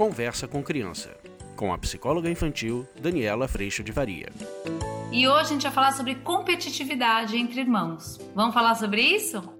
Conversa com Criança, com a psicóloga infantil Daniela Freixo de Varia. E hoje a gente vai falar sobre competitividade entre irmãos. Vamos falar sobre isso?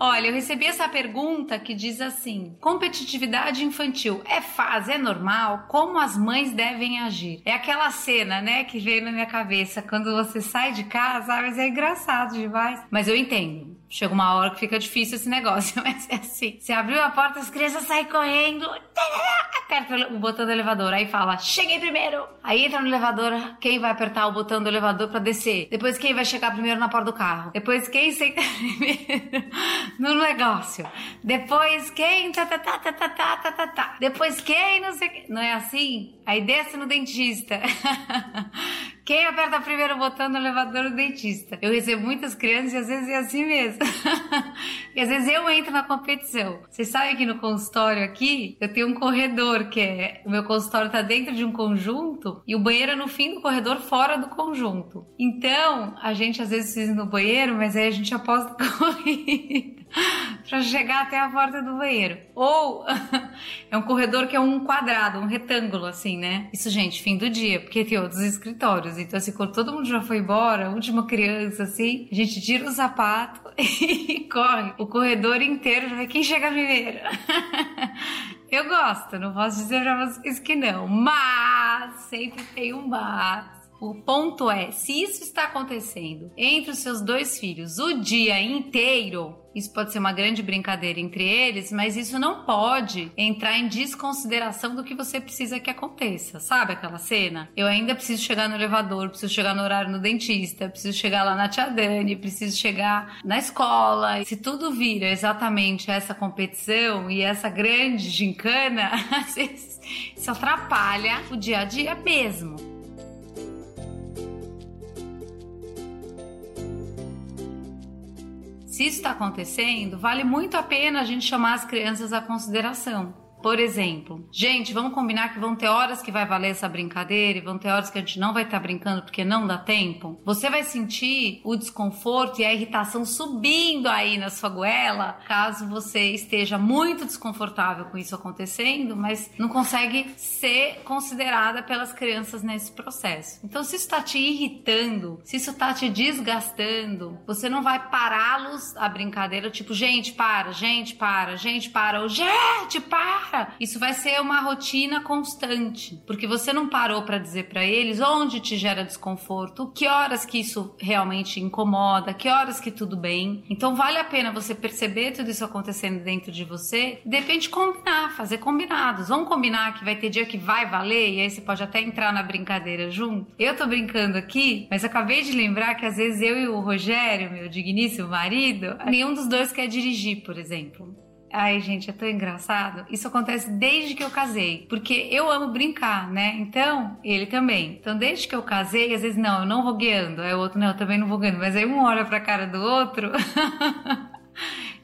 Olha, eu recebi essa pergunta que diz assim: competitividade infantil é fase, é normal? Como as mães devem agir? É aquela cena, né, que veio na minha cabeça quando você sai de casa, ah, mas é engraçado demais. Mas eu entendo. Chega uma hora que fica difícil esse negócio, mas é assim. Você abriu a porta, as crianças saem correndo, aperta o botão do elevador, aí fala, cheguei primeiro. Aí entra no elevador, quem vai apertar o botão do elevador para descer? Depois quem vai chegar primeiro na porta do carro? Depois quem senta primeiro no negócio? Depois quem tá, tá, tá, tá. tá, tá, tá Depois quem não sei. Não é assim? Aí desce no dentista. Quem aperta primeiro o botão do elevador é o dentista. Eu recebo muitas crianças e às vezes é assim mesmo. e às vezes eu entro na competição. Vocês sabem que no consultório aqui, eu tenho um corredor que é. O meu consultório tá dentro de um conjunto e o banheiro é no fim do corredor, fora do conjunto. Então, a gente às vezes precisa ir no banheiro, mas aí a gente aposta corrida. Para chegar até a porta do banheiro. Ou é um corredor que é um quadrado, um retângulo, assim, né? Isso, gente, fim do dia, porque tem outros escritórios. Então, assim, quando todo mundo já foi embora, última criança, assim, a gente tira o sapato e corre o corredor inteiro, já vê quem chega primeiro. Eu gosto, não posso dizer pra vocês que não, mas sempre tem um mas. O ponto é, se isso está acontecendo entre os seus dois filhos o dia inteiro, isso pode ser uma grande brincadeira entre eles, mas isso não pode entrar em desconsideração do que você precisa que aconteça. Sabe aquela cena? Eu ainda preciso chegar no elevador, preciso chegar no horário no dentista, preciso chegar lá na tia Dani, preciso chegar na escola. Se tudo vira exatamente essa competição e essa grande gincana, isso atrapalha o dia a dia mesmo. Se isso está acontecendo, vale muito a pena a gente chamar as crianças à consideração. Por exemplo, gente, vamos combinar que vão ter horas que vai valer essa brincadeira e vão ter horas que a gente não vai estar tá brincando porque não dá tempo. Você vai sentir o desconforto e a irritação subindo aí na sua goela, caso você esteja muito desconfortável com isso acontecendo, mas não consegue ser considerada pelas crianças nesse processo. Então, se isso está te irritando, se isso está te desgastando, você não vai pará-los a brincadeira, tipo, gente, para, gente, para, gente, para, ou gente, para isso vai ser uma rotina constante, porque você não parou para dizer para eles onde te gera desconforto, que horas que isso realmente incomoda, que horas que tudo bem. Então vale a pena você perceber tudo isso acontecendo dentro de você, de combinar, fazer combinados. Vamos combinar que vai ter dia que vai valer e aí você pode até entrar na brincadeira junto. Eu tô brincando aqui, mas acabei de lembrar que às vezes eu e o Rogério, meu digníssimo marido, nenhum dos dois quer dirigir, por exemplo. Ai, gente, é tão engraçado. Isso acontece desde que eu casei, porque eu amo brincar, né? Então, ele também. Então, desde que eu casei, às vezes, não, eu não vou guiando. Aí o outro, não, eu também não vou guiando. Mas aí um olha pra cara do outro.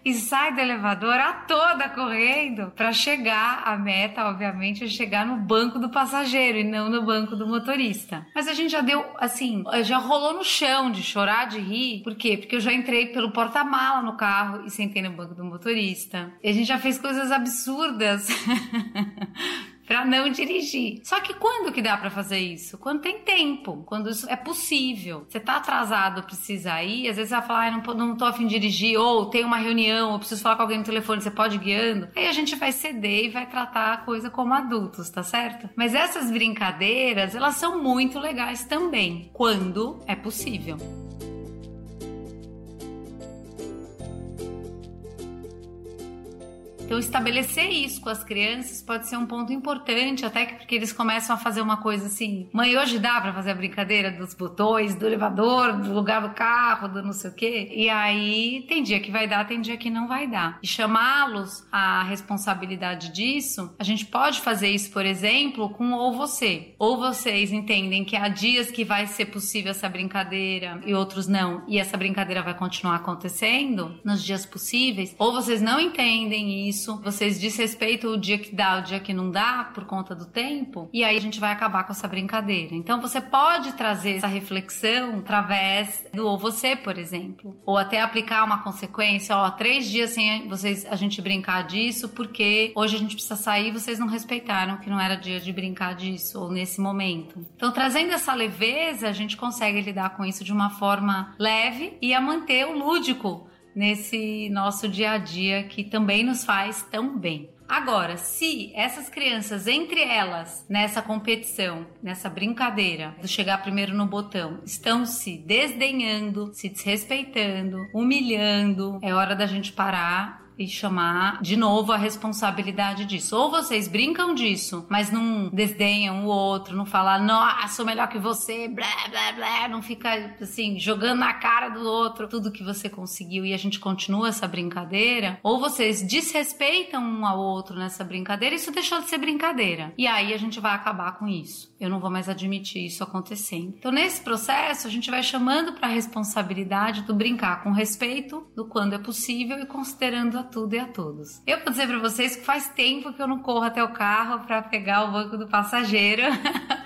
e sai do elevador a toda correndo para chegar a meta, obviamente, é chegar no banco do passageiro e não no banco do motorista. Mas a gente já deu, assim, já rolou no chão de chorar, de rir. Por quê? Porque eu já entrei pelo porta-mala no carro e sentei no banco do motorista. E a gente já fez coisas absurdas. para não dirigir. Só que quando que dá para fazer isso? Quando tem tempo, quando isso é possível. Você tá atrasado, precisa ir, às vezes você vai falar, ah, não, não tô afim de dirigir, ou tem uma reunião, ou preciso falar com alguém no telefone, você pode ir guiando. Aí a gente vai ceder e vai tratar a coisa como adultos, tá certo? Mas essas brincadeiras, elas são muito legais também, quando é possível. Então, estabelecer isso com as crianças pode ser um ponto importante, até porque eles começam a fazer uma coisa assim: mãe, hoje dá para fazer a brincadeira dos botões, do elevador, do lugar do carro, do não sei o quê. E aí, tem dia que vai dar, tem dia que não vai dar. E chamá-los à responsabilidade disso, a gente pode fazer isso, por exemplo, com ou você. Ou vocês entendem que há dias que vai ser possível essa brincadeira e outros não, e essa brincadeira vai continuar acontecendo nos dias possíveis, ou vocês não entendem isso isso, vocês desrespeitam o dia que dá, o dia que não dá, por conta do tempo, e aí a gente vai acabar com essa brincadeira. Então você pode trazer essa reflexão através do ou você, por exemplo, ou até aplicar uma consequência, ó, três dias sem vocês a gente brincar disso, porque hoje a gente precisa sair, vocês não respeitaram que não era dia de brincar disso, ou nesse momento. Então, trazendo essa leveza, a gente consegue lidar com isso de uma forma leve e a manter o lúdico nesse nosso dia a dia que também nos faz tão bem. Agora, se essas crianças, entre elas, nessa competição, nessa brincadeira do chegar primeiro no botão, estão se desdenhando, se desrespeitando, humilhando, é hora da gente parar e chamar de novo a responsabilidade disso. Ou vocês brincam disso, mas não desdenham o outro, não falar, nossa, sou melhor que você, blá, blá, blá, não fica assim, jogando na cara do outro tudo que você conseguiu e a gente continua essa brincadeira. Ou vocês desrespeitam um ao outro nessa brincadeira, isso deixou de ser brincadeira. E aí a gente vai acabar com isso. Eu não vou mais admitir isso acontecendo. Então, nesse processo, a gente vai chamando para a responsabilidade do brincar com respeito, do quando é possível e considerando a tudo e a todos. Eu vou dizer para vocês que faz tempo que eu não corro até o carro para pegar o banco do passageiro.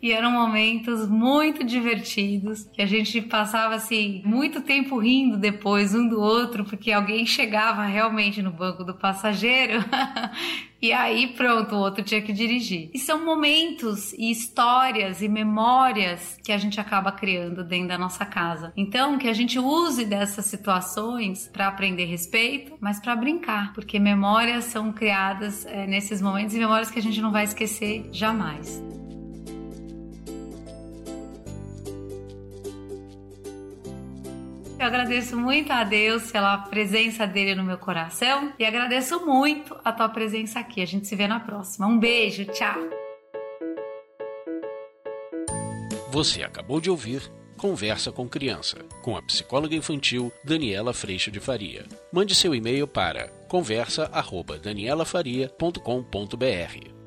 e eram momentos muito divertidos, que a gente passava assim muito tempo rindo depois um do outro, porque alguém chegava realmente no banco do passageiro e aí pronto, o outro tinha que dirigir. E são momentos e histórias e memórias que a gente acaba criando dentro da nossa casa. Então, que a gente use dessas situações para aprender respeito, mas para brincar, porque memórias são criadas é, nesses momentos e memórias que a gente não vai esquecer jamais. Eu agradeço muito a Deus pela presença dele no meu coração e agradeço muito a tua presença aqui. A gente se vê na próxima. Um beijo, tchau. Você acabou de ouvir Conversa com Criança, com a psicóloga infantil Daniela Freixo de Faria. Mande seu e-mail para conversa@danielafaria.com.br.